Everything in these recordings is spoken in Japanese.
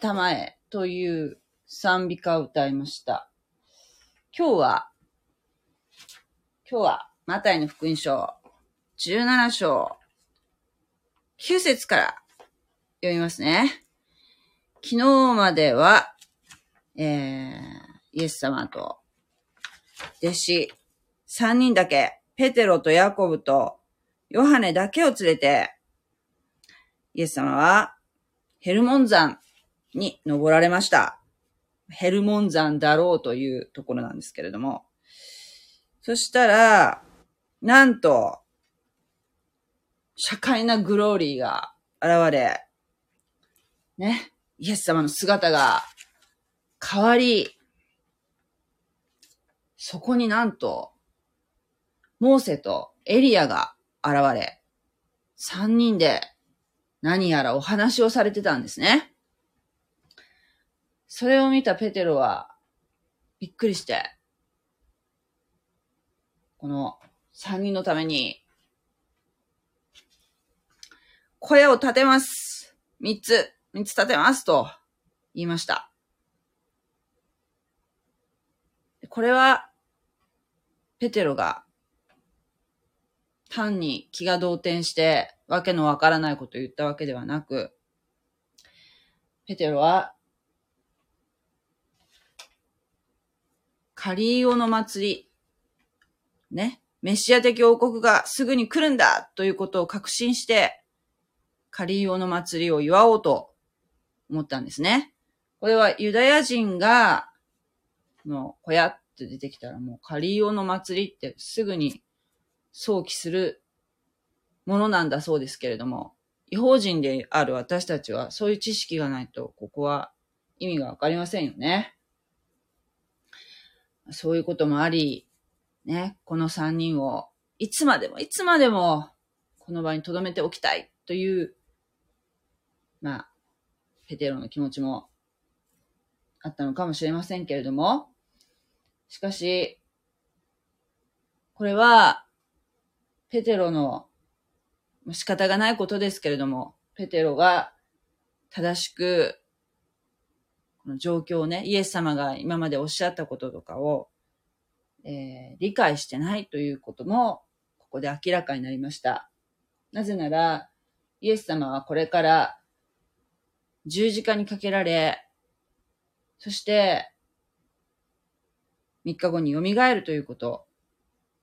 捉えたまえという賛美歌を歌いました。今日は、今日は、マタイの福音書、17章、9節から読みますね。昨日までは、えー、イエス様と、弟子、3人だけ、ペテロとヤコブとヨハネだけを連れて、イエス様はヘルモン山に登られました。ヘルモン山だろうというところなんですけれども。そしたら、なんと、社会なグローリーが現れ、ね、イエス様の姿が変わり、そこになんと、モーセとエリアが現れ、三人で何やらお話をされてたんですね。それを見たペテロはびっくりして、この三人のために声を立てます。三つ、三つ立てますと言いました。これはペテロが単に気が動転して、わけのわからないことを言ったわけではなく、ペテロは、カリーオの祭り、ね、メシア的王国がすぐに来るんだということを確信して、カリーオの祭りを祝おうと思ったんですね。これはユダヤ人が、の、小屋って出てきたらもうカリーオの祭りってすぐに想起するものなんだそうですけれども、違法人である私たちはそういう知識がないと、ここは意味がわかりませんよね。そういうこともあり、ね、この三人をいつまでもいつまでもこの場に留めておきたいという、まあ、ペテロの気持ちもあったのかもしれませんけれども、しかし、これは、ペテロの仕方がないことですけれども、ペテロが正しく、この状況をね、イエス様が今までおっしゃったこととかを、えー理解してないということも、ここで明らかになりました。なぜなら、イエス様はこれから十字架にかけられ、そして、3日後に蘇るということ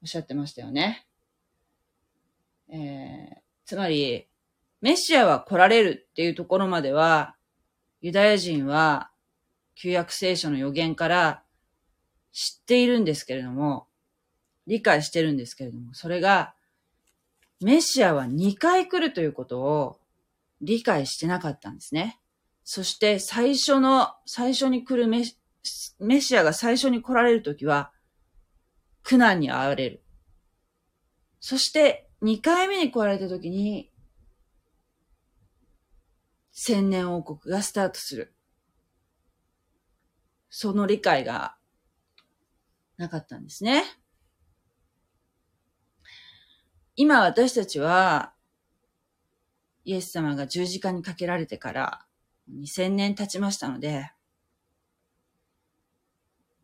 おっしゃってましたよね。えーつまり、メシアは来られるっていうところまでは、ユダヤ人は旧約聖書の予言から知っているんですけれども、理解してるんですけれども、それが、メシアは2回来るということを理解してなかったんですね。そして最初の、最初に来るメシメシアが最初に来られるときは、苦難に遭われる。そして、2回目に来られたときに、千年王国がスタートする。その理解がなかったんですね。今私たちは、イエス様が十字架にかけられてから2000年経ちましたので、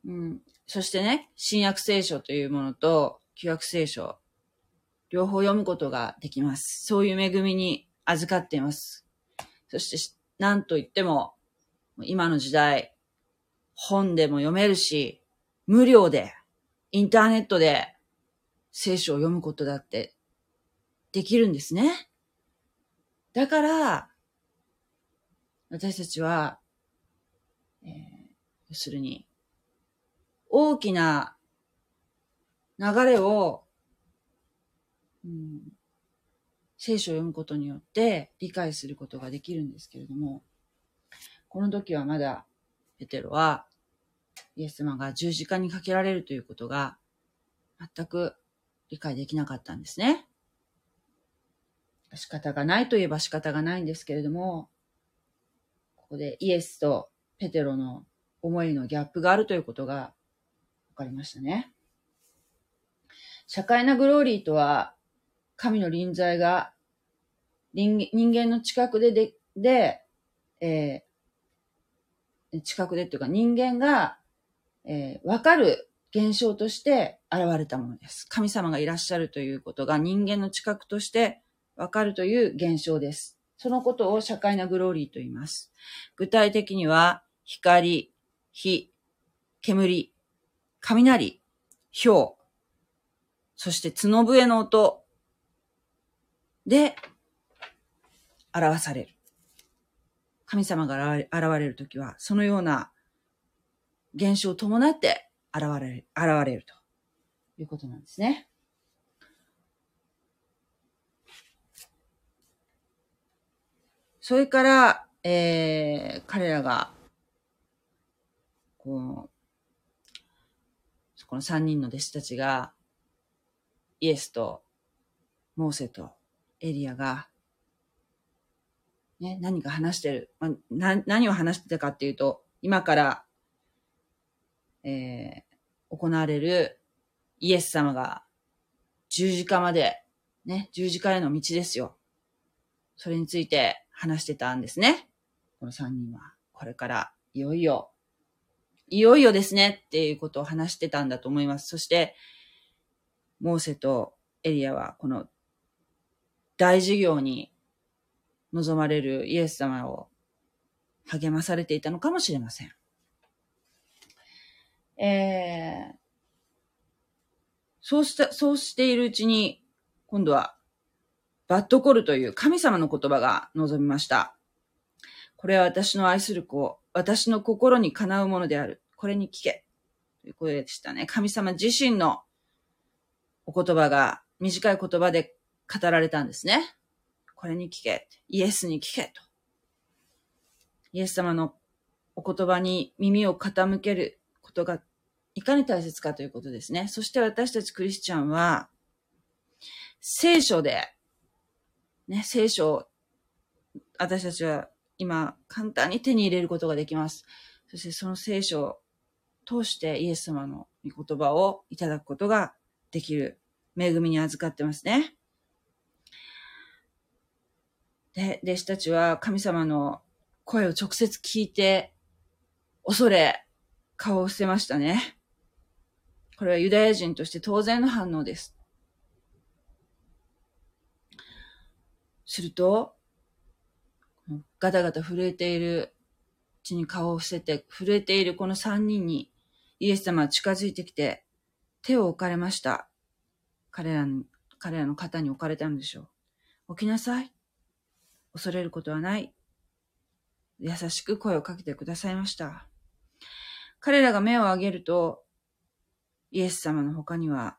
うん、そしてね、新約聖書というものと旧約聖書、両方読むことができます。そういう恵みに預かっています。そして、なんといっても、今の時代、本でも読めるし、無料で、インターネットで聖書を読むことだってできるんですね。だから、私たちは、えー要するに、大きな流れを、うん、聖書を読むことによって理解することができるんですけれども、この時はまだペテロはイエス様が十字架にかけられるということが全く理解できなかったんですね。仕方がないといえば仕方がないんですけれども、ここでイエスとペテロの思いのギャップがあるということが分かりましたね。社会なグローリーとは、神の臨在が人間の近くでで、で、えー近くでっていうか人間が、えーわかる現象として現れたものです。神様がいらっしゃるということが人間の近くとしてわかるという現象です。そのことを社会なグローリーと言います。具体的には、光、火、煙、雷、氷、そして角笛の音で表される。神様が現れるときは、そのような現象を伴って現れる、現れるということなんですね。それから、えー、彼らが、こう、この三人の弟子たちが、イエスと、モーセと、エリアが、ね、何か話してる。まあ、な何を話してたかっていうと、今から、えー、行われるイエス様が十字架まで、ね、十字架への道ですよ。それについて話してたんですね。この三人は。これから、いよいよ、いよいよですねっていうことを話してたんだと思います。そして、モーセとエリアはこの大事業に望まれるイエス様を励まされていたのかもしれません。えー、そうした、そうしているうちに、今度は、バッドコルという神様の言葉が望みました。これは私の愛する子、私の心にかなうものである。これに聞け。という声でしたね。神様自身のお言葉が短い言葉で語られたんですね。これに聞け。イエスに聞けと。イエス様のお言葉に耳を傾けることがいかに大切かということですね。そして私たちクリスチャンは、聖書で、ね、聖書を私たちは今簡単に手に入れることができます。そしてその聖書を通してイエス様の御言葉をいただくことができる恵みに預かってますね。で、弟子たちは神様の声を直接聞いて、恐れ、顔を伏せましたね。これはユダヤ人として当然の反応です。すると、ガタガタ震えている、地に顔を伏せて震えているこの三人にイエス様は近づいてきて手を置かれました。彼らの、彼らの肩に置かれたんでしょう。起きなさい。恐れることはない。優しく声をかけてくださいました。彼らが目を上げると、イエス様の他には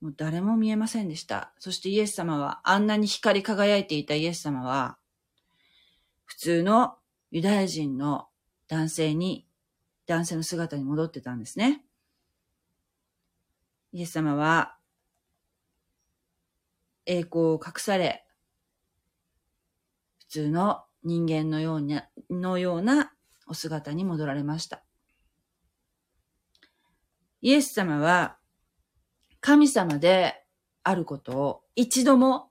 もう誰も見えませんでした。そしてイエス様は、あんなに光り輝いていたイエス様は、普通のユダヤ人の男性に、男性の姿に戻ってたんですね。イエス様は、栄光を隠され、通の人間のような、のようなお姿に戻られました。イエス様は神様であることを一度も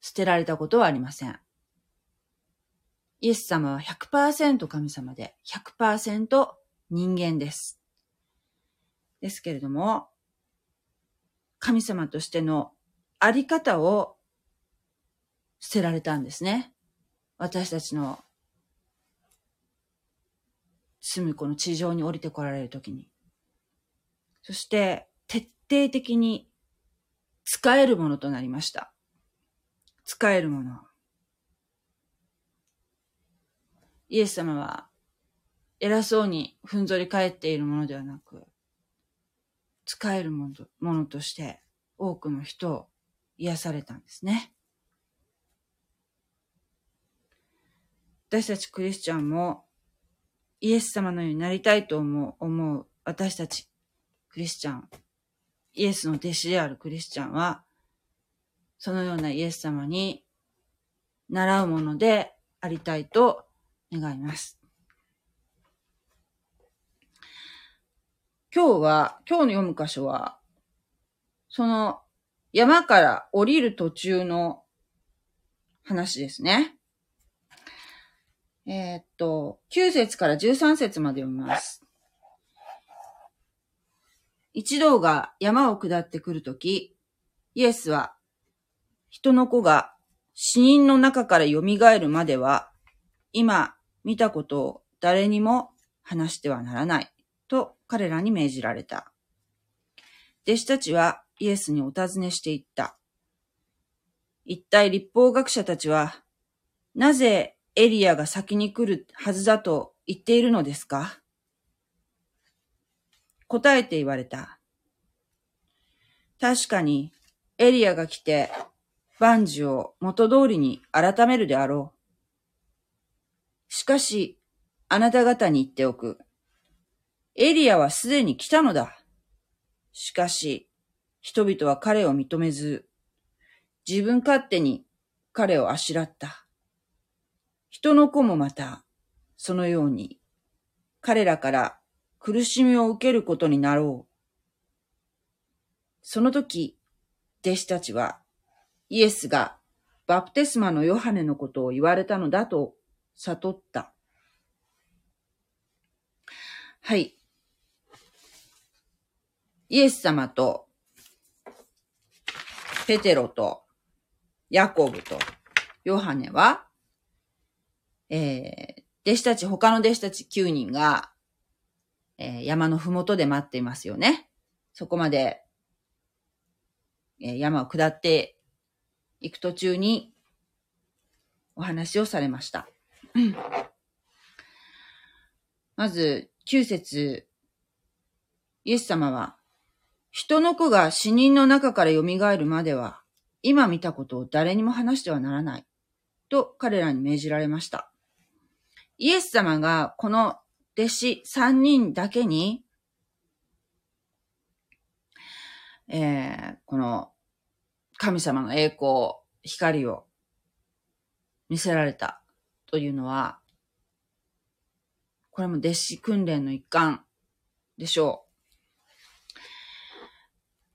捨てられたことはありません。イエス様は100%神様で100%人間です。ですけれども、神様としてのあり方を捨てられたんですね。私たちの住むこの地上に降りてこられるときに。そして、徹底的に使えるものとなりました。使えるもの。イエス様は偉そうにふんぞり返っているものではなく、使えるものとものとして多くの人を癒されたんですね。私たちクリスチャンもイエス様のようになりたいと思う、思う私たちクリスチャン、イエスの弟子であるクリスチャンは、そのようなイエス様に習うものでありたいと願います。今日は、今日の読む箇所は、その山から降りる途中の話ですね。えーっと、9節から13節まで読みます。一同が山を下ってくるとき、イエスは、人の子が死人の中から蘇るまでは、今見たことを誰にも話してはならない、と彼らに命じられた。弟子たちはイエスにお尋ねしていった。一体立法学者たちは、なぜエリアが先に来るはずだと言っているのですか？答えて言われた。確かに、エリアが来て、万事を元通りに改めるであろう。しかし、あなた方に言っておく。エリアはすでに来たのだ。しかし、人々は彼を認めず、自分勝手に彼をあしらった。人の子もまた、そのように、彼らから苦しみを受けることになろう。その時、弟子たちは、イエスがバプテスマのヨハネのことを言われたのだと悟った。はい。イエス様と、ペテロと、ヤコブと、ヨハネは、えー、弟子たち、他の弟子たち9人が、えー山のふもとで待っていますよね。そこまで、えー山を下って行く途中にお話をされました。まず、9節イエス様は、人の子が死人の中から蘇るまでは、今見たことを誰にも話してはならない。と彼らに命じられました。イエス様がこの弟子3人だけに、えーこの神様の栄光、光を見せられたというのは、これも弟子訓練の一環でしょ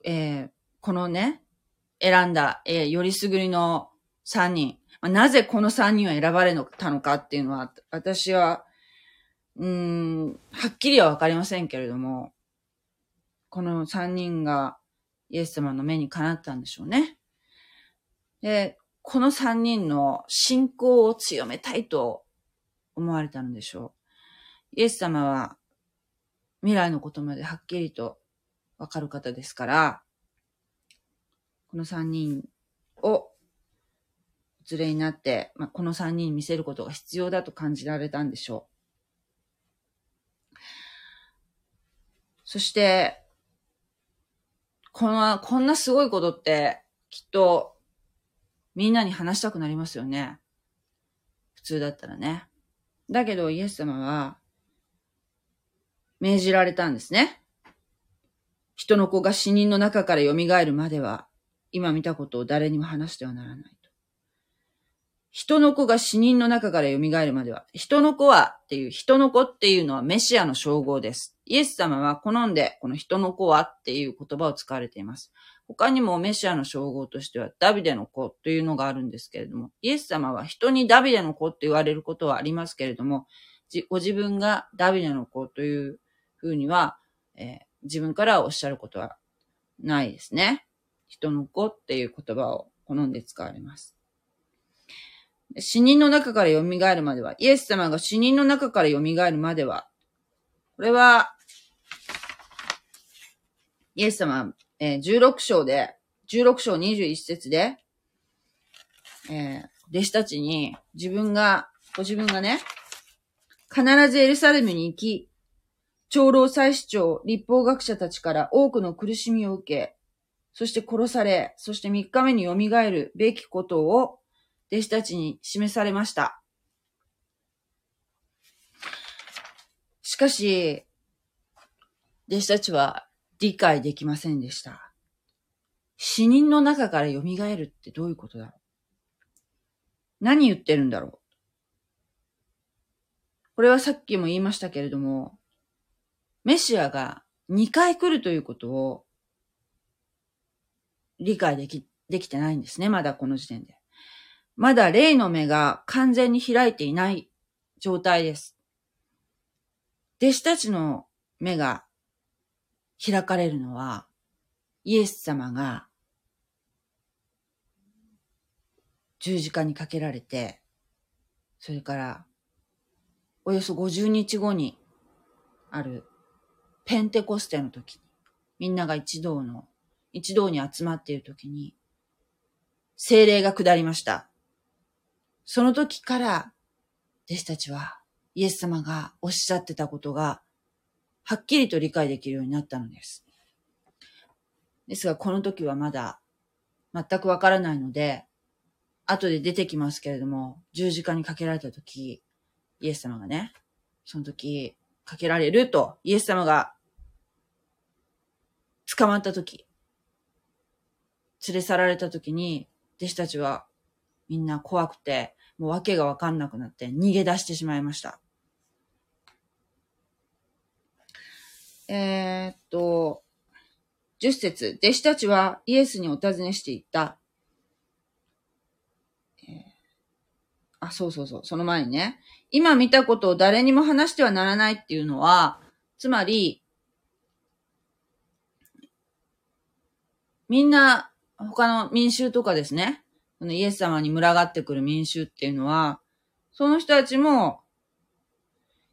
う。えーこのね、選んだ、えーよりすぐりの3人。まあなぜこの3人を選ばれたのかっていうのは、私は、うーん、はっきりはわかりませんけれども、この3人がイエス様の目にかなったんでしょうね。で、この3人の信仰を強めたいと思われたのでしょう。イエス様は未来のことまではっきりとわかる方ですから、この3人を連れになって、まあ、この3人に見せることが必要だと感じられたんでしょう。そして、この、こんなすごいことって、きっと、みんなに話したくなりますよね。普通だったらね。だけど、イエス様は、命じられたんですね。人の子が死人の中から蘇るまでは、今見たことを誰にも話してはならない。人の子が死人の中から蘇るまでは、人の子はっていう、人の子っていうのはメシアの称号です。イエス様は好んで、この人の子はっていう言葉を使われています。他にもメシアの称号としてはダビデの子というのがあるんですけれども、イエス様は人にダビデの子って言われることはありますけれども、ご自分がダビデの子というふうには、えー自分からおっしゃることはないですね。人の子っていう言葉を好んで使われます。死人の中から蘇るまでは、イエス様が死人の中から蘇るまでは、これは、イエス様、えー16章で、16章21節で、えー弟子たちに自分が、ご自分がね、必ずエルサレムに行き、長老祭司長、立法学者たちから多くの苦しみを受け、そして殺され、そして3日目に蘇るべきことを弟子たちに示されました。しかし、弟子たちは理解できませんでした。死人の中から蘇るってどういうことだろう？何言ってるんだろう？これはさっきも言いましたけれども、メシアが2回来るということを理解でき、できてないんですね。まだこの時点で。まだ霊の目が完全に開いていない状態です。弟子たちの目が開かれるのは、イエス様が十字架にかけられて、それから、およそ50日後にあるペンテコステの時に、みんなが一堂の、一堂に集まっている時に、精霊が下りました。その時から、弟子たちは、イエス様がおっしゃってたことが、はっきりと理解できるようになったのです。ですが、この時はまだ、全くわからないので、後で出てきますけれども、十字架にかけられた時、イエス様がね、その時、かけられると、イエス様が、捕まった時、連れ去られた時に、弟子たちは、みんな怖くて、もう訳がわかんなくなって逃げ出してしまいました。えー、っと、10節弟子たちはイエスにお尋ねしていった。あ、そうそうそう、その前にね。今見たことを誰にも話してはならないっていうのは、つまり、みんな、他の民衆とかですね、このイエス様に群がってくる民衆っていうのは、その人たちも、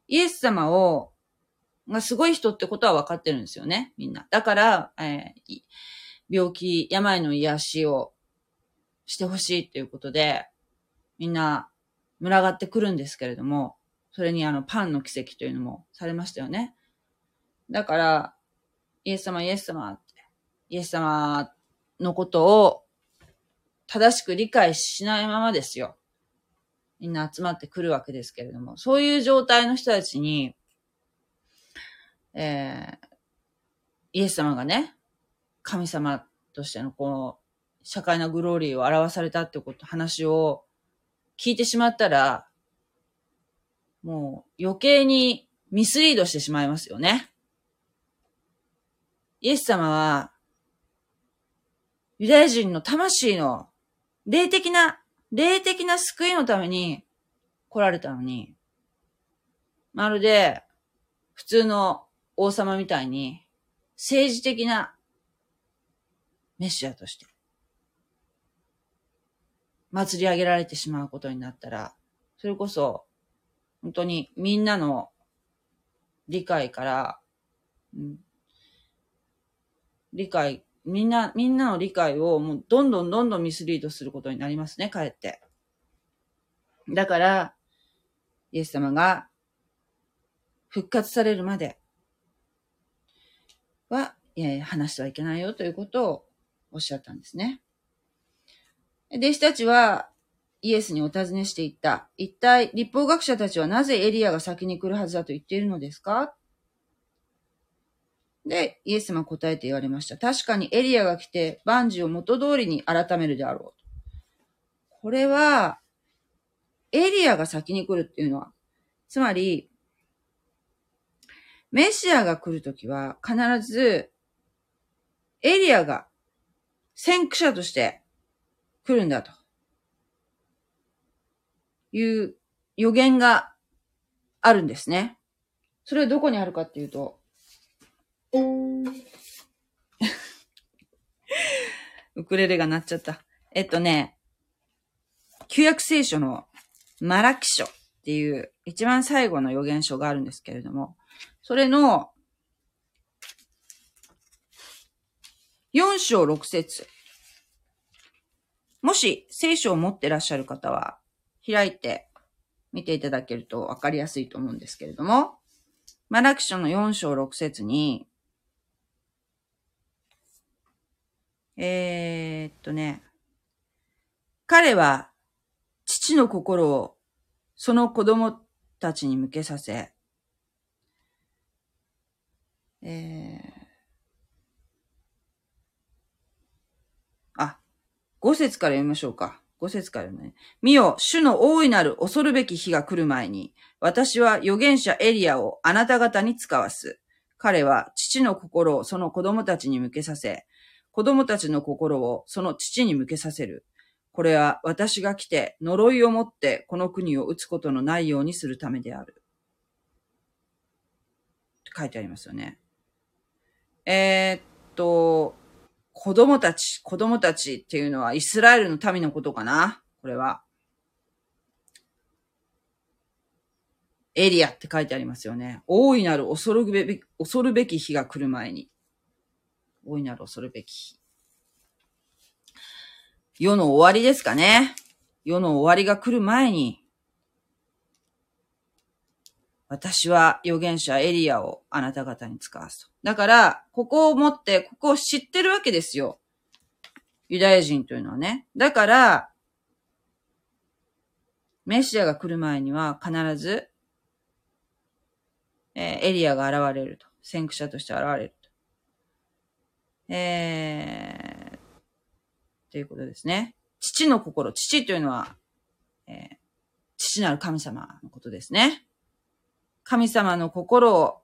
イエス様を、がすごい人ってことは分かってるんですよね、みんな。だから、えー病気、病の癒しをしてほしいっていうことで、みんな群がってくるんですけれども、それにあのパンの奇跡というのもされましたよね。だから、イエス様、イエス様って、イエス様のことを正しく理解しないままですよ。みんな集まってくるわけですけれども、そういう状態の人たちに、えー、イエス様がね、神様としてのこの、社会なグローリーを表されたってこと、話を聞いてしまったら、もう余計にミスリードしてしまいますよね。イエス様は、ユダヤ人の魂の霊的な、霊的な救いのために来られたのに、まるで普通の王様みたいに政治的なメシアとして祭り上げられてしまうことになったら、それこそ本当にみんなの理解から、うん、理解、みんな、みんなの理解をもうどんどんどんどんミスリードすることになりますね、かえって。だから、イエス様が復活されるまでは、いやいや話してはいけないよということをおっしゃったんですね。弟子たちはイエスにお尋ねしていった。一体、立法学者たちはなぜエリアが先に来るはずだと言っているのですか？で、イエス様答えて言われました。確かにエリアが来て万事を元通りに改めるであろう。これは、エリアが先に来るっていうのは、つまり、メシアが来るときは必ず、エリアが先駆者として来るんだと。いう予言があるんですね。それはどこにあるかっていうと、ウクレレが鳴っちゃった。えっとね、旧約聖書のマラキ書っていう一番最後の予言書があるんですけれども、それの4章6節もし聖書を持ってらっしゃる方は開いて見ていただけるとわかりやすいと思うんですけれども、マラキ書の4章6節に、えー、っとね、彼は父の心をその子供たちに向けさせ、えー、あ、5節から読みましょうか。5節からね。見よ、主の大いなる恐るべき日が来る前に、私は預言者エリアをあなた方に使わす。彼は父の心をその子供たちに向けさせ、子供たちの心をその父に向けさせる。これは私が来て呪いをもってこの国を打つことのないようにするためである。って書いてありますよね。えー、っと、子供たち、子供たちっていうのはイスラエルの民のことかな？これは。エリアって書いてありますよね。大いなる恐るべき、恐るべき日が来る前に。大いなる恐るべき。世の終わりですかね。世の終わりが来る前に、私は預言者エリアをあなた方に使わすと。だから、ここを持って、ここを知ってるわけですよ。ユダヤ人というのはね。だから、メシアが来る前には必ず、えー、エリアが現れると。先駆者として現れる。えー、ということですね。父の心。父というのは、えー、父なる神様のことですね。神様の心を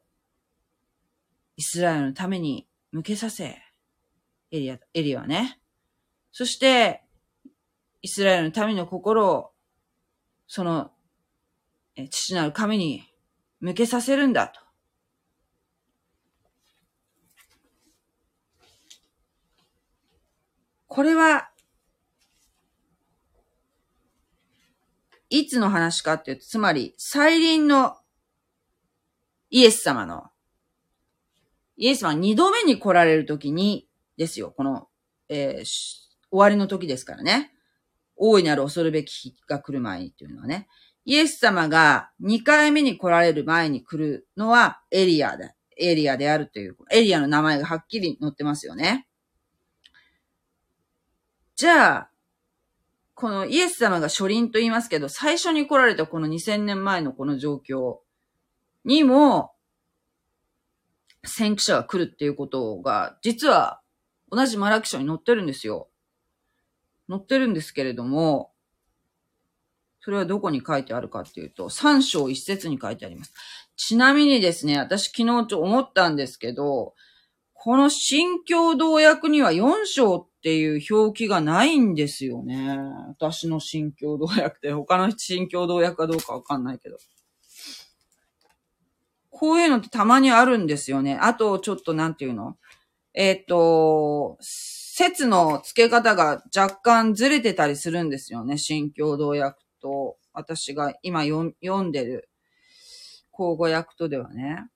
イスラエルのために向けさせ、エリア、エリアはね。そして、イスラエルの民の心を、その、父なる神に向けさせるんだと。これは、いつの話かっていうと、つまり、再臨のイエス様の、イエス様二度目に来られるときに、ですよ、この、えー、終わりの時ですからね。大いなる恐るべき日が来る前にっていうのはね。イエス様が二回目に来られる前に来るのはエリアで、エリアであるという、エリアの名前がはっきり載ってますよね。じゃあ、このイエス様が初臨と言いますけど、最初に来られたこの2000年前のこの状況にも、先駆者が来るっていうことが、実は同じマラキ書に載ってるんですよ。載ってるんですけれども、それはどこに書いてあるかっていうと、三章一節に書いてあります。ちなみにですね、私昨日ちょ思ったんですけど、この新共同訳には4章っていう表記がないんですよね。私の新共同訳って他の新共同訳かどうかわかんないけど。こういうのってたまにあるんですよね。あと、ちょっとなんていうの？えっ、ー、と、説の付け方が若干ずれてたりするんですよね。新共同訳と、私が今読んでる、口語訳とではね。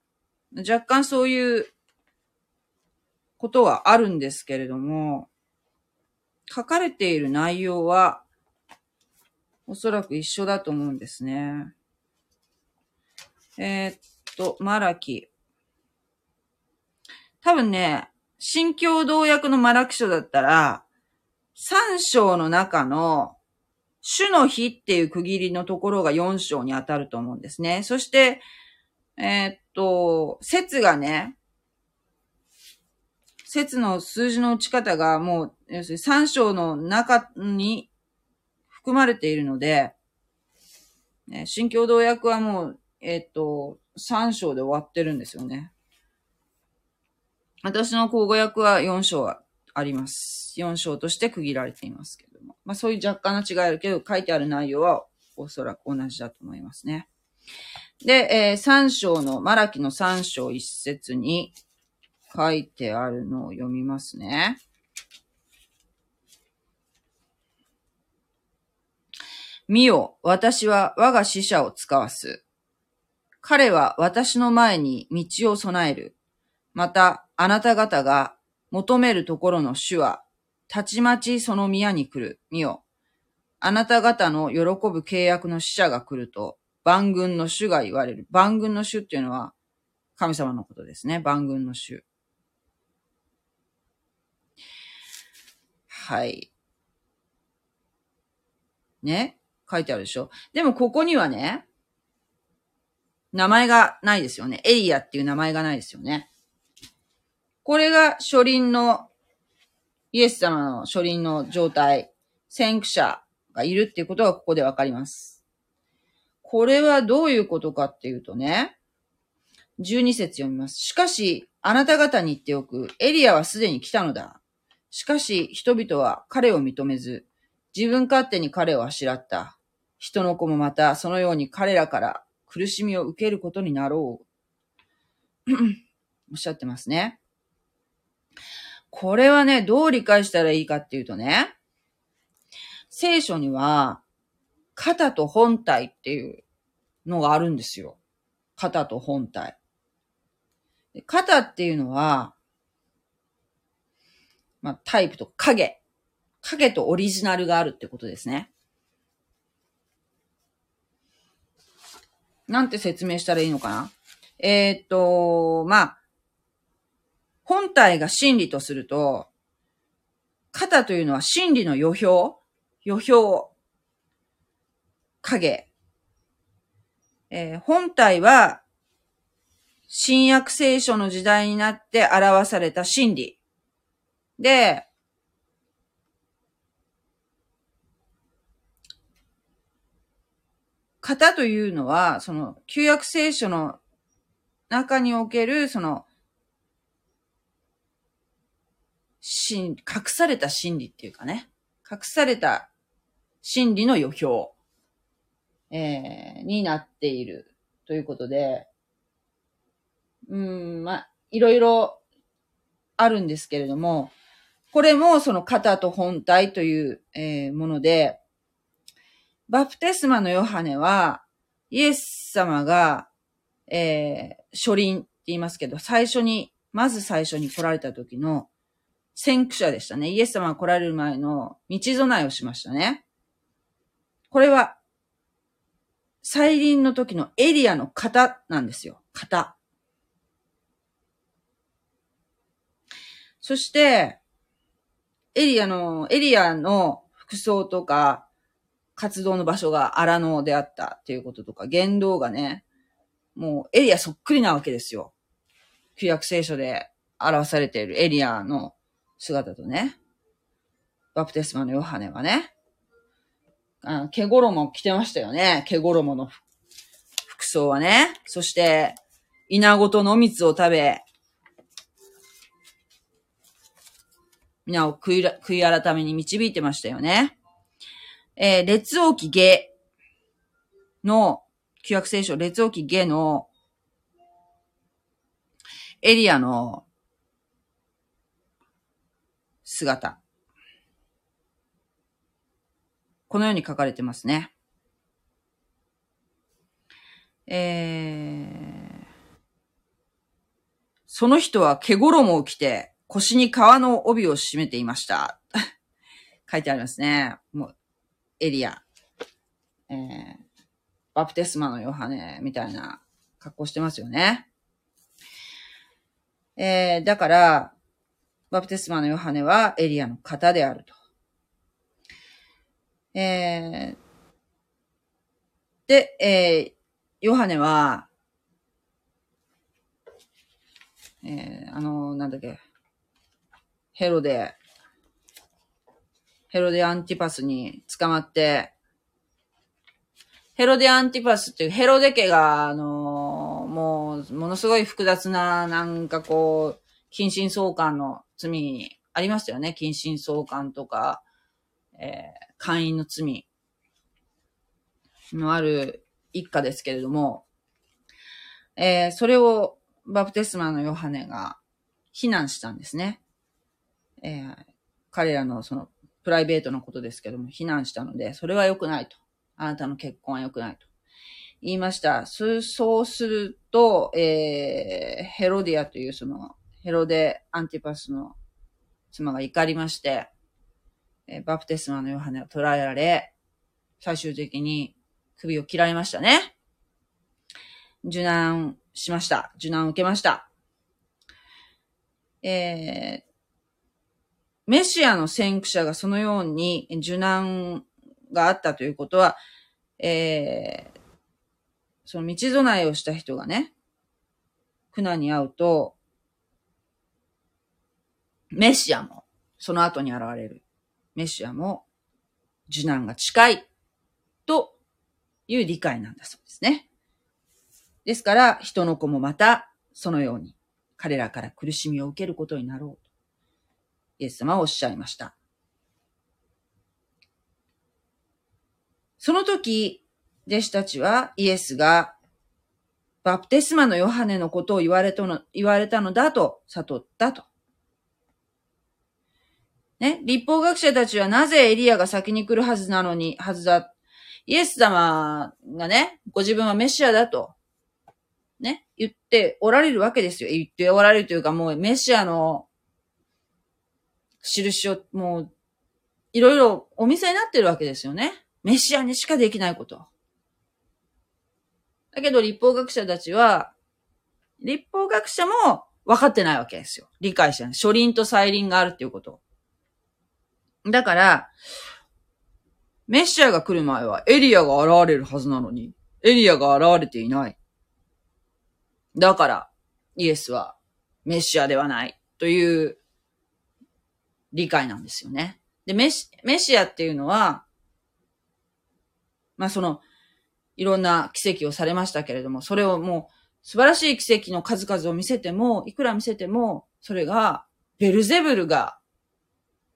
若干そういうことはあるんですけれども、書かれている内容は、おそらく一緒だと思うんですね。えー、っと、マラキ。多分ね、新共同訳のマラキ書だったら、三章の中の主の日っていう区切りのところが4章に当たると思うんですね。そして、えー、っと、説がね、説の数字の打ち方がもう、要するに3章の中に含まれているので、ね、新共同訳はもう、え、っと、3章で終わってるんですよね。私の口語訳は4章あります。4章として区切られていますけども。まあそういう若干の違いあるけど、書いてある内容はおそらく同じだと思いますね。で、えー、3章の、マラキの3章1節に書いてあるのを読みますね。見よ、私は我が死者を使わす。彼は私の前に道を備える。また、あなた方が求めるところの主は、たちまちその宮に来る。見よ。あなた方の喜ぶ契約の使者が来ると、万軍の主が言われる。万軍の主っていうのは、神様のことですね。万軍の主。はい。ね書いてあるでしょ？でもここにはね、名前がないですよね。エリアっていう名前がないですよね。これが初輪の、イエス様の初輪の状態、先駆者がいるっていうことがここでわかります。これはどういうことかっていうとね、12節読みます。しかし、あなた方に言っておく、エリアはすでに来たのだ。しかし、人々は彼を認めず、自分勝手に彼をあしらった。人の子もまたそのように彼らから苦しみを受けることになろう。おっしゃってますね。これはね、どう理解したらいいかっていうとね、聖書には、肩と本体っていうのがあるんですよ。肩と本体。肩っていうのは、まあ、タイプと影。影とオリジナルがあるってことですね。なんて説明したらいいのかな？えー、っと、まあ、本体が真理とすると、肩というのは真理の予表予表。影。えー、本体は、新約聖書の時代になって表された真理。で、型というのは、その、旧約聖書の中における、その、隠された真理っていうかね、隠された真理の予表、えー、になっているということで、うん、まあ、いろいろあるんですけれども、これもその型と本体という、えー、もので、バプテスマのヨハネは、イエス様が、えー、初輪って言いますけど、最初に、まず最初に来られた時の先駆者でしたね。イエス様が来られる前の道備えをしましたね。これは、再臨の時のエリアの型なんですよ。型。そして、エリアの、エリアの服装とか、活動の場所が荒野であったっていうこととか、言動がね、もうエリアそっくりなわけですよ。旧約聖書で表されているエリアの姿とね。バプテスマのヨハネはね。あ毛衣着てましたよね。毛衣の服装はね。そして、稲ごとの蜜を食べ、皆を悔い悔い改めに導いてましたよね。えー、列王記下の、旧約聖書、列王記下のエリアの姿。このように書かれてますね。えー、その人は毛衣を着て腰に革の帯を締めていました。書いてありますね。もう、エリア。えー、バプテスマのヨハネみたいな格好してますよね。えー、だから、バプテスマのヨハネはエリアの型であると。えー、で、えー、ヨハネは、えー、あの、なんだっけ、ヘロデ、ヘロデアンティパスに捕まって、ヘロデアンティパスっていうヘロデ家が、あのもう、ものすごい複雑な、なんかこう、近親相関の罪にありましたよね。近親相関とか、えー、会員の罪のある一家ですけれども、えー、それをバプテスマのヨハネが非難したんですね。えー、彼らのそのプライベートのことですけども、非難したので、それは良くないと。あなたの結婚は良くないと。言いました。そうすると、えー、ヘロディアというその、ヘロデ・アンティパスの妻が怒りまして、えバプテスマのヨハネを捕らえられ、最終的に首を切られましたね。受難しました。受難を受けました。えー、メシアの先駆者がそのように受難があったということは、えー、その道備えをした人がね、苦難に遭うと、メシアもその後に現れる。メシアも受難が近いという理解なんだそうですね。ですから、人の子もまたそのように彼らから苦しみを受けることになろうと、イエス様はおっしゃいました。その時、弟子たちはイエスがバプテスマのヨハネのことを言われたの、言われたのだと悟ったと。ね、立法学者たちはなぜエリアが先に来るはずなのに、はずだ。イエス様がね、ご自分はメシアだと、ね、言っておられるわけですよ。言っておられるというか、もうメシアの印を、もう、いろいろお店になってるわけですよね。メシアにしかできないこと。だけど立法学者たちは、立法学者も分かってないわけですよ。理解してない。書輪と再輪があるっていうこと。だから、メシアが来る前はエリアが現れるはずなのに、エリアが現れていない。だから、イエスはメシアではないという理解なんですよね。で、メシメシアっていうのは、まあその、いろんな奇跡をされましたけれども、それをもう素晴らしい奇跡の数々を見せても、いくら見せても、それが、ベルゼブルが、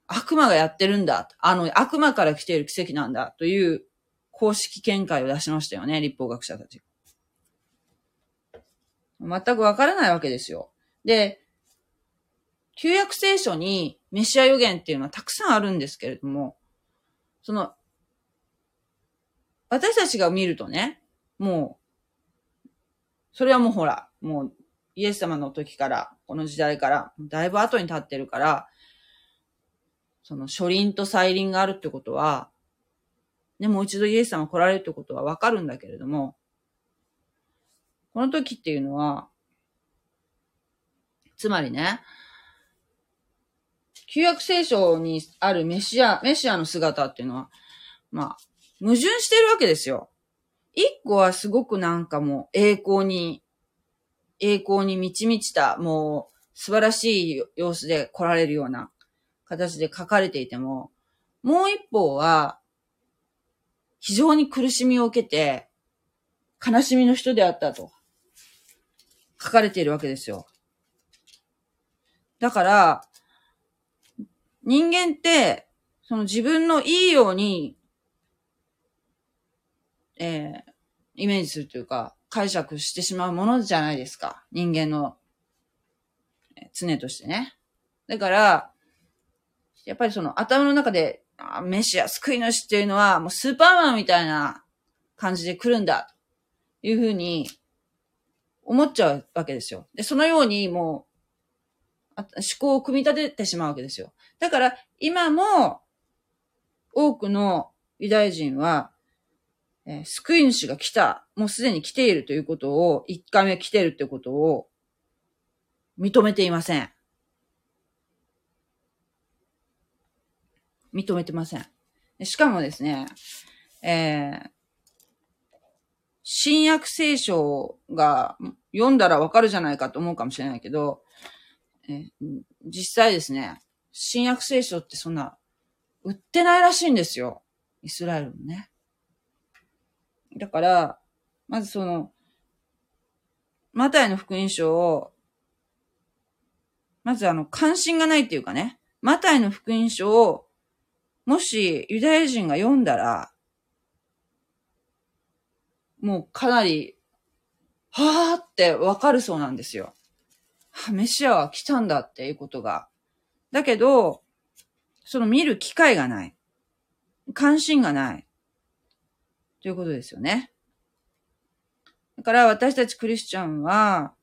悪魔がやってるんだ。あの、悪魔から来ている奇跡なんだ。という公式見解を出しましたよね、立法学者たち。全くわからないわけですよ。で、旧約聖書にメシア予言っていうのはたくさんあるんですけれども、その、私たちが見るとね、もう、それはもうほら、もう、イエス様の時から、この時代から、だいぶ後に経ってるから、その初輪と再輪があるってことは、ね、もう一度イエス様来られるってことはわかるんだけれども、この時っていうのは、つまりね、旧約聖書にあるメシア、メシアの姿っていうのは、まあ、矛盾してるわけですよ。一個はすごくなんかもう栄光に、栄光に満ち満ちた、もう素晴らしい様子で来られるような形で書かれていても、もう一方は、非常に苦しみを受けて、悲しみの人であったと、書かれているわけですよ。だから、人間って、その自分のいいように、えー、イメージするというか、解釈してしまうものじゃないですか。人間の、え常としてね。だから、やっぱりその頭の中で、あメシア、救い主っていうのは、もうスーパーマンみたいな感じで来るんだ、というふうに思っちゃうわけですよ。で、そのようにもう、思考を組み立ててしまうわけですよ。だから、今も、多くのユダヤ人は、えー、救い主が来た、もうすでに来ているということを、一回目来ているということを、認めていません。認めてません。しかもですね、えー、新約聖書が読んだらわかるじゃないかと思うかもしれないけど、え、実際ですね、新約聖書ってそんな売ってないらしいんですよ。イスラエルもね。だから、まずその、マタイの福音書を、まずあの、関心がないっていうかね、マタイの福音書をもしユダヤ人が読んだら、もうかなり、はーってわかるそうなんですよ。メシアは来たんだっていうことが。だけど、その見る機会がない。関心がない。ということですよね。だから私たちクリスチャンは、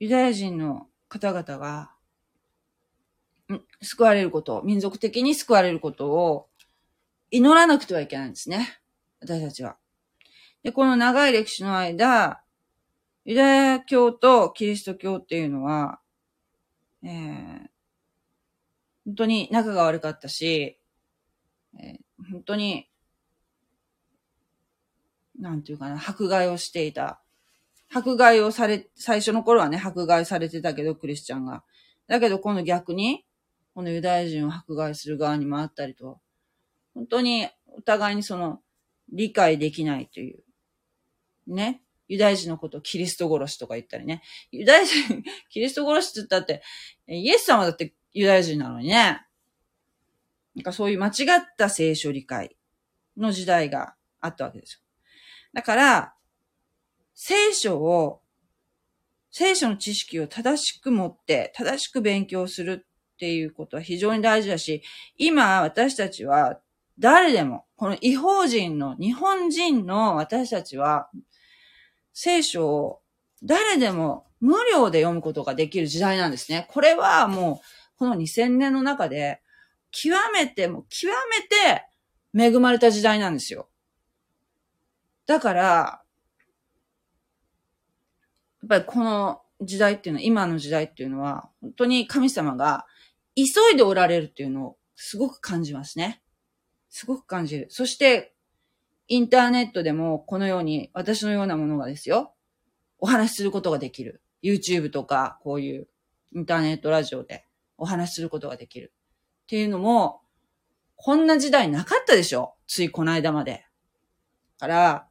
ユダヤ人の方々が、救われること、民族的に救われることを祈らなくてはいけないんですね。私たちは。で、この長い歴史の間、ユダヤ教とキリスト教っていうのは、えー、本当に仲が悪かったし、えー、本当に、なんていうかな、迫害をしていた。迫害をされ、最初の頃はね、迫害されてたけど、クリスチャンが。だけど、今度逆に、このユダヤ人を迫害する側にもあったりと、本当にお互いにその理解できないという、ね。ユダヤ人のことをキリスト殺しとか言ったりね。ユダヤ人、キリスト殺しって言ったって、イエス様だってユダヤ人なのにね。なんかそういう間違った聖書理解の時代があったわけですよ。だから、聖書を、聖書の知識を正しく持って、正しく勉強するっていうことは非常に大事だし、今私たちは誰でも、この違法人の、日本人の私たちは、聖書を誰でも無料で読むことができる時代なんですね。これはもう、この2000年の中で、極めて、もう極めて恵まれた時代なんですよ。だから、やっぱりこの時代っていうのは、今の時代っていうのは、本当に神様が急いでおられるっていうのをすごく感じますね。すごく感じる。そして、インターネットでもこのように私のようなものがですよ、お話しすることができる。YouTube とか、こういうインターネットラジオでお話しすることができる。っていうのも、こんな時代なかったでしょついこの間まで。から、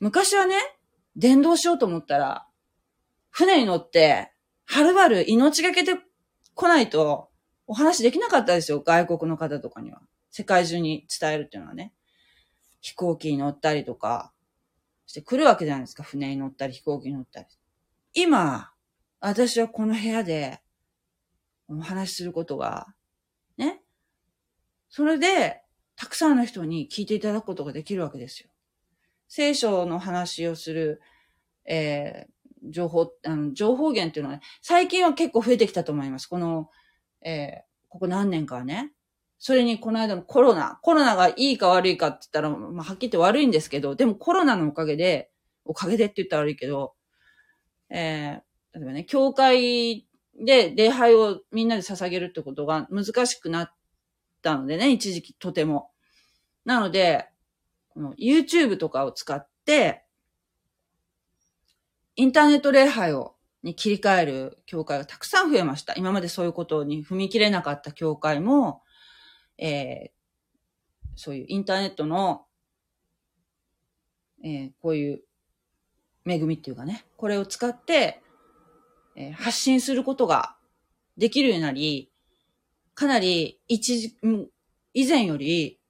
昔はね、伝道しようと思ったら、船に乗って、はるばる命がけで来ないと、お話できなかったですよ。外国の方とかには。世界中に伝えるっていうのはね。飛行機に乗ったりとか、して来るわけじゃないですか。船に乗ったり飛行機に乗ったり。今、私はこの部屋でお話しすることが、ね。それで、たくさんの人に聞いていただくことができるわけですよ。聖書の話をする、えー、情報、あの、情報源っていうのはね、最近は結構増えてきたと思います。この、えー、ここ何年かはね。それにこの間のコロナ。コロナがいいか悪いかって言ったら、まあ、はっきり言って悪いんですけど、でもコロナのおかげで、おかげでって言ったら悪いけど、えー、例えばね、教会で礼拝をみんなで捧げるってことが難しくなったのでね、一時期とても。なので、この YouTube とかを使って、インターネット礼拝を、に切り替える教会がたくさん増えました。今までそういうことに踏み切れなかった教会も、えー、そういうインターネットの、えー、こういう恵みっていうかね、これを使って、えー、発信することができるようになり、かなり一時、以前より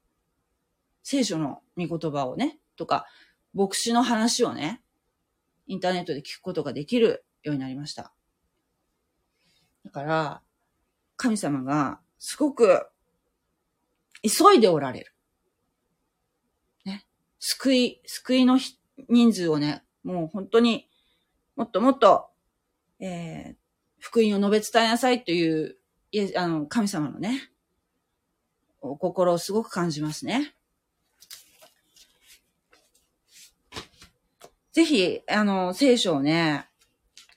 聖書の御言葉をね、とか、牧師の話をね、インターネットで聞くことができるようになりました。だから、神様がすごく急いでおられる。ね。救い、救いの人数をね、もう本当にもっともっと、えー、福音を述べ伝えなさいという、いあの、神様のね、お心をすごく感じますね。ぜひ、あの、聖書をね、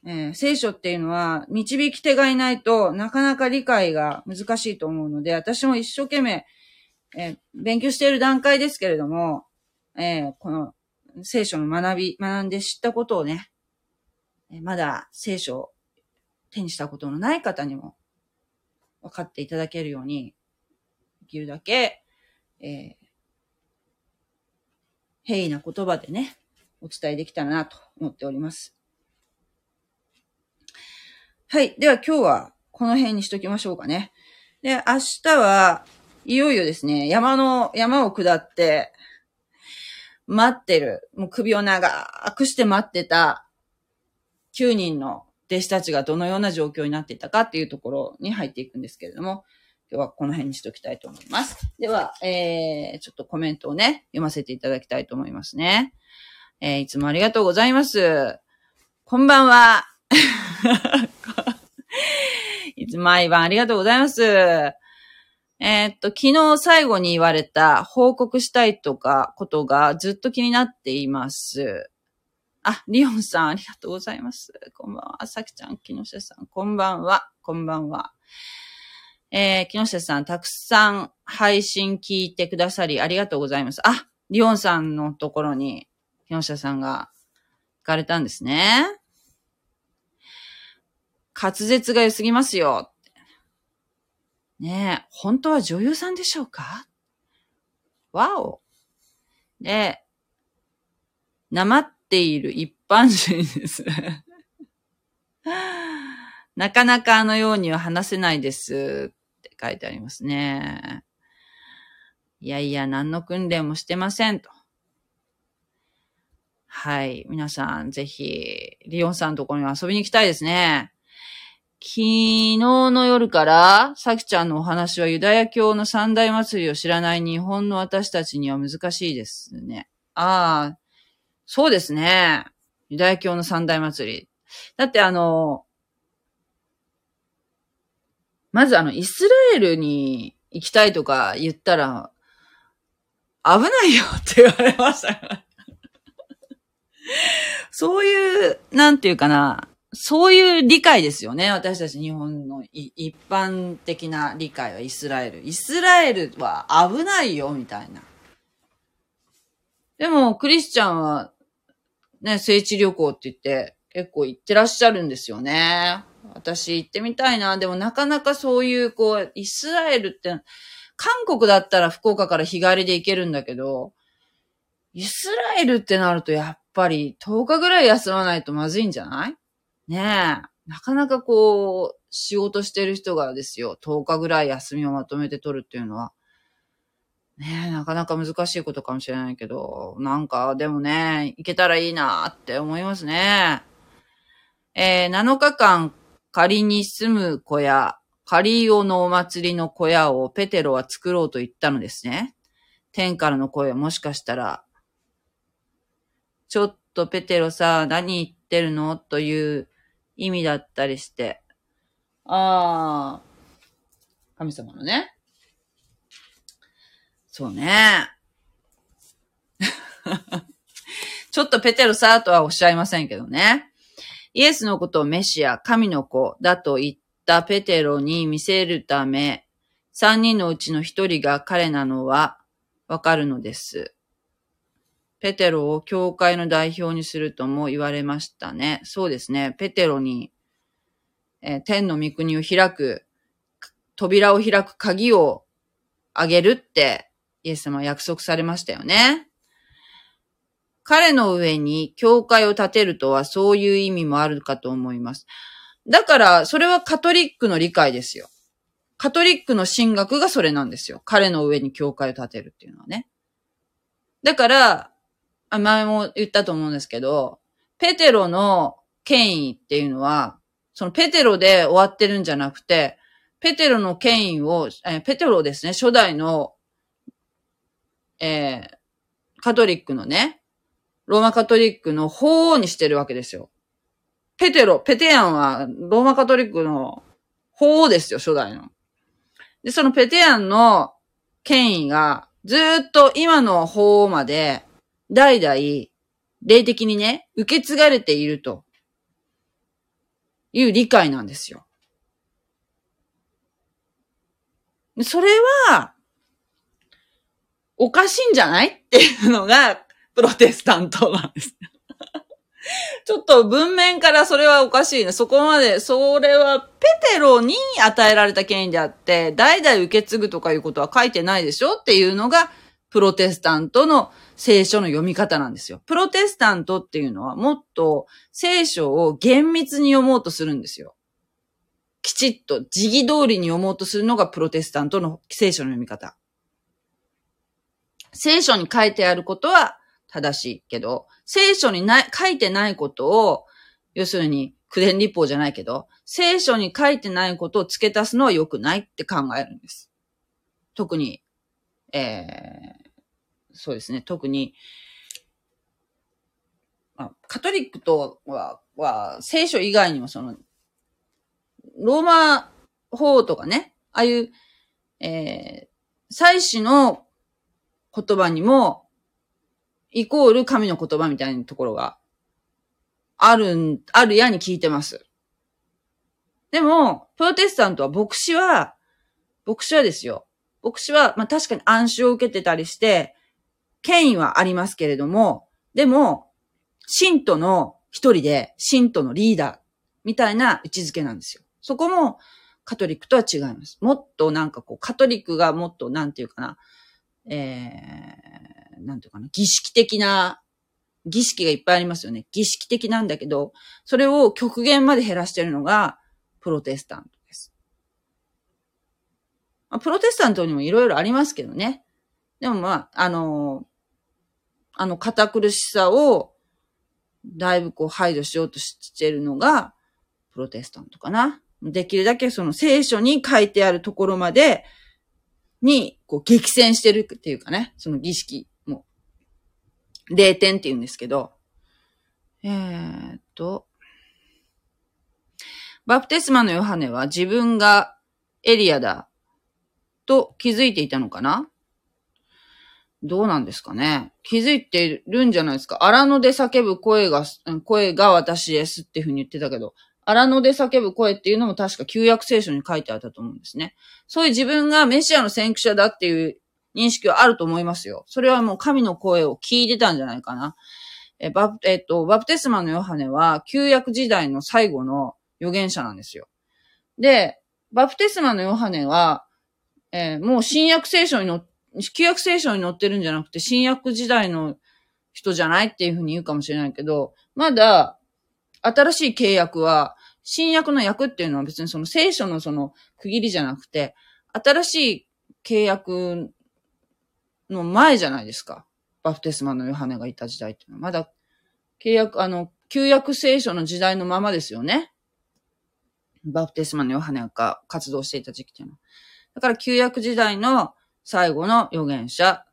えー、聖書っていうのは、導き手がいないとなかなか理解が難しいと思うので、私も一生懸命、えー、勉強している段階ですけれども、えー、この聖書の学び、学んで知ったことをね、まだ聖書を手にしたことのない方にも分かっていただけるように、できるだけ、えー、平易な言葉でね、お伝えできたらなと思っております。はい。では今日はこの辺にしときましょうかね。で、明日はいよいよですね、山の、山を下って、待ってる、もう首を長くして待ってた9人の弟子たちがどのような状況になっていたかっていうところに入っていくんですけれども、今日はこの辺にしておきたいと思います。では、えー、ちょっとコメントをね、読ませていただきたいと思いますね。えー、いつもありがとうございます。こんばんは。いつも毎晩ありがとうございます。えー、っと、昨日最後に言われた報告したいとかことがずっと気になっています。あ、リオンさんありがとうございます。こんばんは。さきちゃん、木下さん、こんばんは。こんばんは。えー、木下さん、たくさん配信聞いてくださりありがとうございます。あ、リオンさんのところに木下さんが行かれたんですね。滑舌が良すぎますよ。ねえ、本当は女優さんでしょうか？わお。で、なまっている一般人です。なかなかあのようには話せないですって書いてありますね。いやいや、何の訓練もしてませんと。はい。皆さん、ぜひ、リオンさんのところに遊びに行きたいですね。昨日の夜から、さきちゃんのお話はユダヤ教の三大祭りを知らない日本の私たちには難しいですね。ああ、そうですね。ユダヤ教の三大祭り。だってあの、まずあの、イスラエルに行きたいとか言ったら、危ないよって言われましたそういう、なんていうかな、そういう理解ですよね。私たち日本の一般的な理解はイスラエル。イスラエルは危ないよ、みたいな。でも、クリスチャンは、ね、聖地旅行って言って結構行ってらっしゃるんですよね。私行ってみたいな。でもなかなかそういう、こう、イスラエルって、韓国だったら福岡から日帰りで行けるんだけど、イスラエルってなるとやっぱり10日ぐらい休まないとまずいんじゃない？ねえ。なかなかこう、仕事してる人がですよ、10日ぐらい休みをまとめて取るっていうのは、ねえ、なかなか難しいことかもしれないけど、なんかでもね、行けたらいいなって思いますね。えー、7日間仮に住む小屋、カリオのお祭りの小屋をペテロは作ろうと言ったのですね。天からの声はもしかしたら、ちょっとペテロさ、何言ってるの？という意味だったりして。ああ、神様のね。そうね。ちょっとペテロさとはおっしゃいませんけどね。イエスのことをメシア、神の子だと言ったペテロに見せるため、三人のうちの一人が彼なのはわかるのです。ペテロを教会の代表にするとも言われましたね。そうですね。ペテロに、えー、天の御国を開く、扉を開く鍵をあげるってイエス様は約束されましたよね。彼の上に教会を建てるとはそういう意味もあるかと思います。だから、それはカトリックの理解ですよ。カトリックの神学がそれなんですよ。彼の上に教会を建てるっていうのはね。だから、前も言ったと思うんですけど、ペテロの権威っていうのは、そのペテロで終わってるんじゃなくて、ペテロの権威を、えペテロですね、初代のえー、カトリックのね、ローマカトリックの法王にしてるわけですよ。ペテロ、ペテアンはローマカトリックの法王ですよ、初代の。で、そのペテアンの権威がずっと今の法王まで代々霊的にね、受け継がれているという理解なんですよ。それは、おかしいんじゃないっていうのが、プロテスタントなんです。ちょっと文面からそれはおかしいね。そこまで、それはペテロに与えられた権威であって、代々受け継ぐとかいうことは書いてないでしょっていうのが、プロテスタントの聖書の読み方なんですよ。プロテスタントっていうのはもっと聖書を厳密に読もうとするんですよ。きちっと、時義通りに読もうとするのがプロテスタントの聖書の読み方。聖書に書いてあることは正しいけど、聖書にない書いてないことを、要するに、苦伝立法じゃないけど、聖書に書いてないことを付け足すのは良くないって考えるんです。特に、えー、そうですね、特に、まカトリックとは、は、聖書以外にもその、ローマ法とかね、ああいう、えー、祭祀の言葉にも、イコール神の言葉みたいなところがある、あるやに聞いてます。でも、プロテスタントは牧師は、牧師はですよ。牧師は、まあ確かに暗視を受けてたりして、権威はありますけれども、でも、信徒の一人で、信徒のリーダーみたいな位置づけなんですよ。そこもカトリックとは違います。もっとなんかこう、カトリックがもっとなんていうかな、えー、なんていうかな、儀式的な、儀式がいっぱいありますよね。儀式的なんだけど、それを極限まで減らしてるのが、プロテスタント。まあ、プロテスタントにもいろいろありますけどね。でもまあ、あの、あの堅苦しさを、だいぶこう排除しようとしてるのが、プロテスタントかな。できるだけその聖書に書いてあるところまで、に、こう激戦してるっていうかね、その儀式も、0点って言うんですけど、えー、っと、バプテスマのヨハネは自分がエリアだ。と気づいていたのかな？どうなんですかね？気づいてるんじゃないですか？荒野で叫ぶ声が、声が私ですっていうふうに言ってたけど、荒野で叫ぶ声っていうのも確か旧約聖書に書いてあったと思うんですね。そういう自分がメシアの先駆者だっていう認識はあると思いますよ。それはもう神の声を聞いてたんじゃないかな。え、バえっと、バプテスマのヨハネは旧約時代の最後の預言者なんですよ。で、バプテスマのヨハネは、えー、もう新約聖書に載旧約聖書に載ってるんじゃなくて、新約時代の人じゃないっていうふうに言うかもしれないけど、まだ、新しい契約は、新約の訳っていうのは別にその聖書のその区切りじゃなくて、新しい契約の前じゃないですか。バプテスマのヨハネがいた時代っていうのは。まだ、契約、あの、旧約聖書の時代のままですよね。バプテスマのヨハネが活動していた時期っていうのは。だから旧約時代の最後の預言者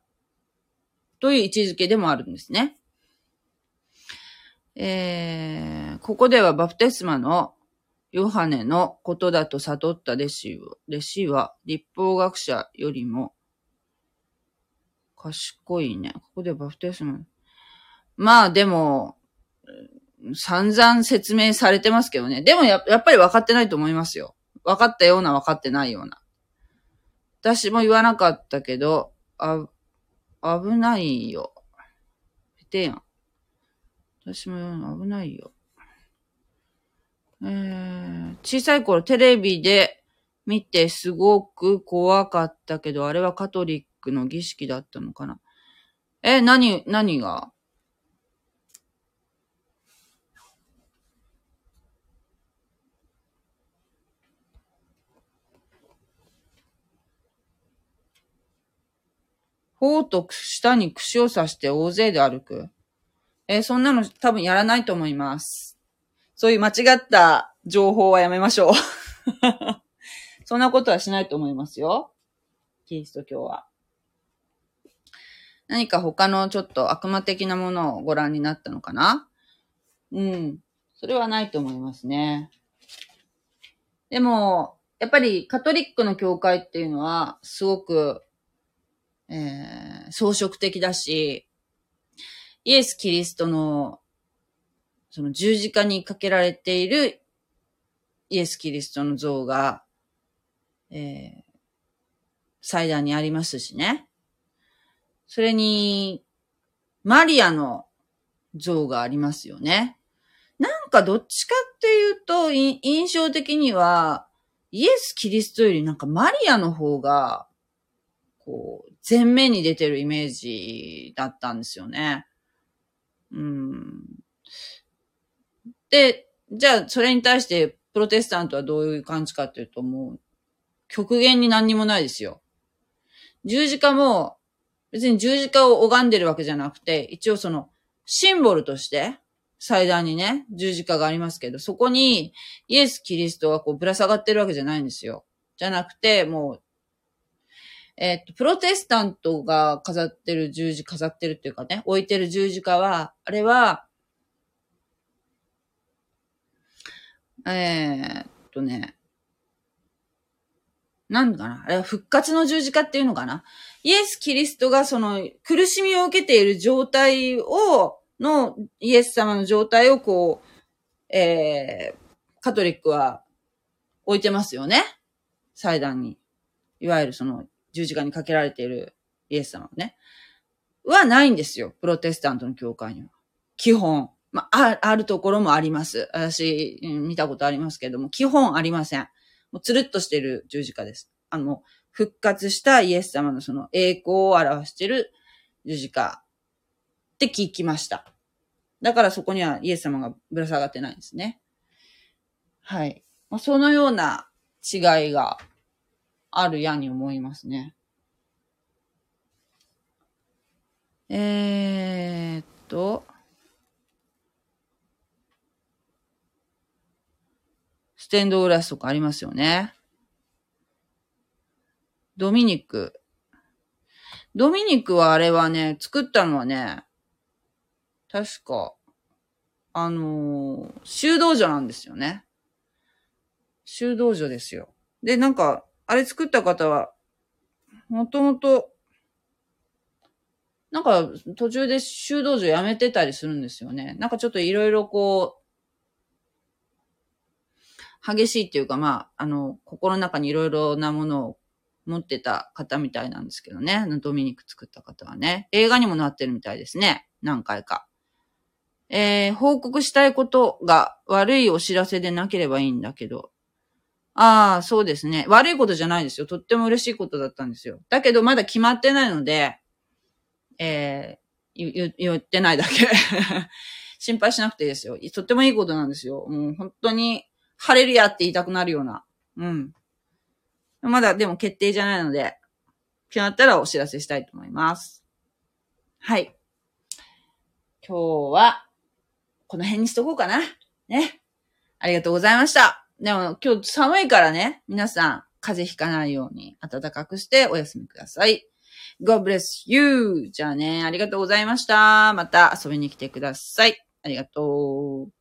という位置づけでもあるんですね。えー、ここではバプテスマのヨハネのことだと悟った弟子弟子は立法学者よりも賢いね。ここでバプテスマ。まあでも、散々説明されてますけどね。でもややっぱり分かってないと思いますよ。分かったような分かってないような。私も言わなかったけど、あ、危ないよ。てやん。私も言わない危ないよ。えー、小さい頃テレビで見てすごく怖かったけど、あれはカトリックの儀式だったのかな。え、何、何が？頬と下に串を刺して大勢で歩く。えー、そんなの多分やらないと思います。そういう間違った情報はやめましょう。そんなことはしないと思いますよ。キリスト教は。何か他のちょっと悪魔的なものをご覧になったのかな？うん。それはないと思いますね。でも、やっぱりカトリックの教会っていうのは、すごくえー、装飾的だし、イエス・キリストの、その十字架にかけられているイエス・キリストの像が、えー、祭壇にありますしね。それに、マリアの像がありますよね。なんかどっちかっていうと、印象的には、イエス・キリストよりなんかマリアの方が、こう、前面に出てるイメージだったんですよね。うん。で、じゃあ、それに対して、プロテスタントはどういう感じかっていうと、もう、極限に何にもないですよ。十字架も、別に十字架を拝んでるわけじゃなくて、一応その、シンボルとして、祭壇にね、十字架がありますけど、そこに、イエス・キリストがこう、ぶら下がってるわけじゃないんですよ。じゃなくて、もう、えっと、プロテスタントが飾ってる十字、飾ってるっていうかね、置いてる十字架は、あれは、えー、っとね、なんかなあれは復活の十字架っていうのかなイエス・キリストがその苦しみを受けている状態を、のイエス様の状態をこう、えー、カトリックは置いてますよね。祭壇に。いわゆるその十字架にかけられているイエス様ね。はないんですよ。プロテスタントの教会には。基本。まあ、あるところもあります。私、見たことありますけれども、基本ありません。もうつるっとしてる十字架です。あの、復活したイエス様のその栄光を表してる十字架って聞きました。だからそこにはイエス様がぶら下がってないんですね。はい。まあ、そのような違いがあるやに思いますね。えー、っと、ステンドグラスとかありますよね。ドミニク。ドミニクはあれはね、作ったのはね、確か、あのー、修道女なんですよね。修道女ですよ。で、なんか、あれ作った方は、もともと、なんか途中で修道女辞めてたりするんですよね。なんかちょっといろいろこう、激しいっていうかまあ、あの、心の中にいろいろなものを持ってた方みたいなんですけどね。ドミニク作った方はね。映画にもなってるみたいですね。何回か。えー、報告したいことが悪いお知らせでなければいいんだけど。ああ、そうですね。悪いことじゃないですよ。とっても嬉しいことだったんですよ。だけどまだ決まってないので、えー、言言ってないだけ。心配しなくていいですよ。とってもいいことなんですよ。もう本当に、晴れるやって言いたくなるような。うん。まだでも決定じゃないので、決まったらお知らせしたいと思います。はい。今日は、この辺にしとこうかな。ね。ありがとうございました。でも今日寒いからね、皆さん風邪ひかないように暖かくしてお休みください。God bless you! じゃあね、ありがとうございました。また遊びに来てください。ありがとう。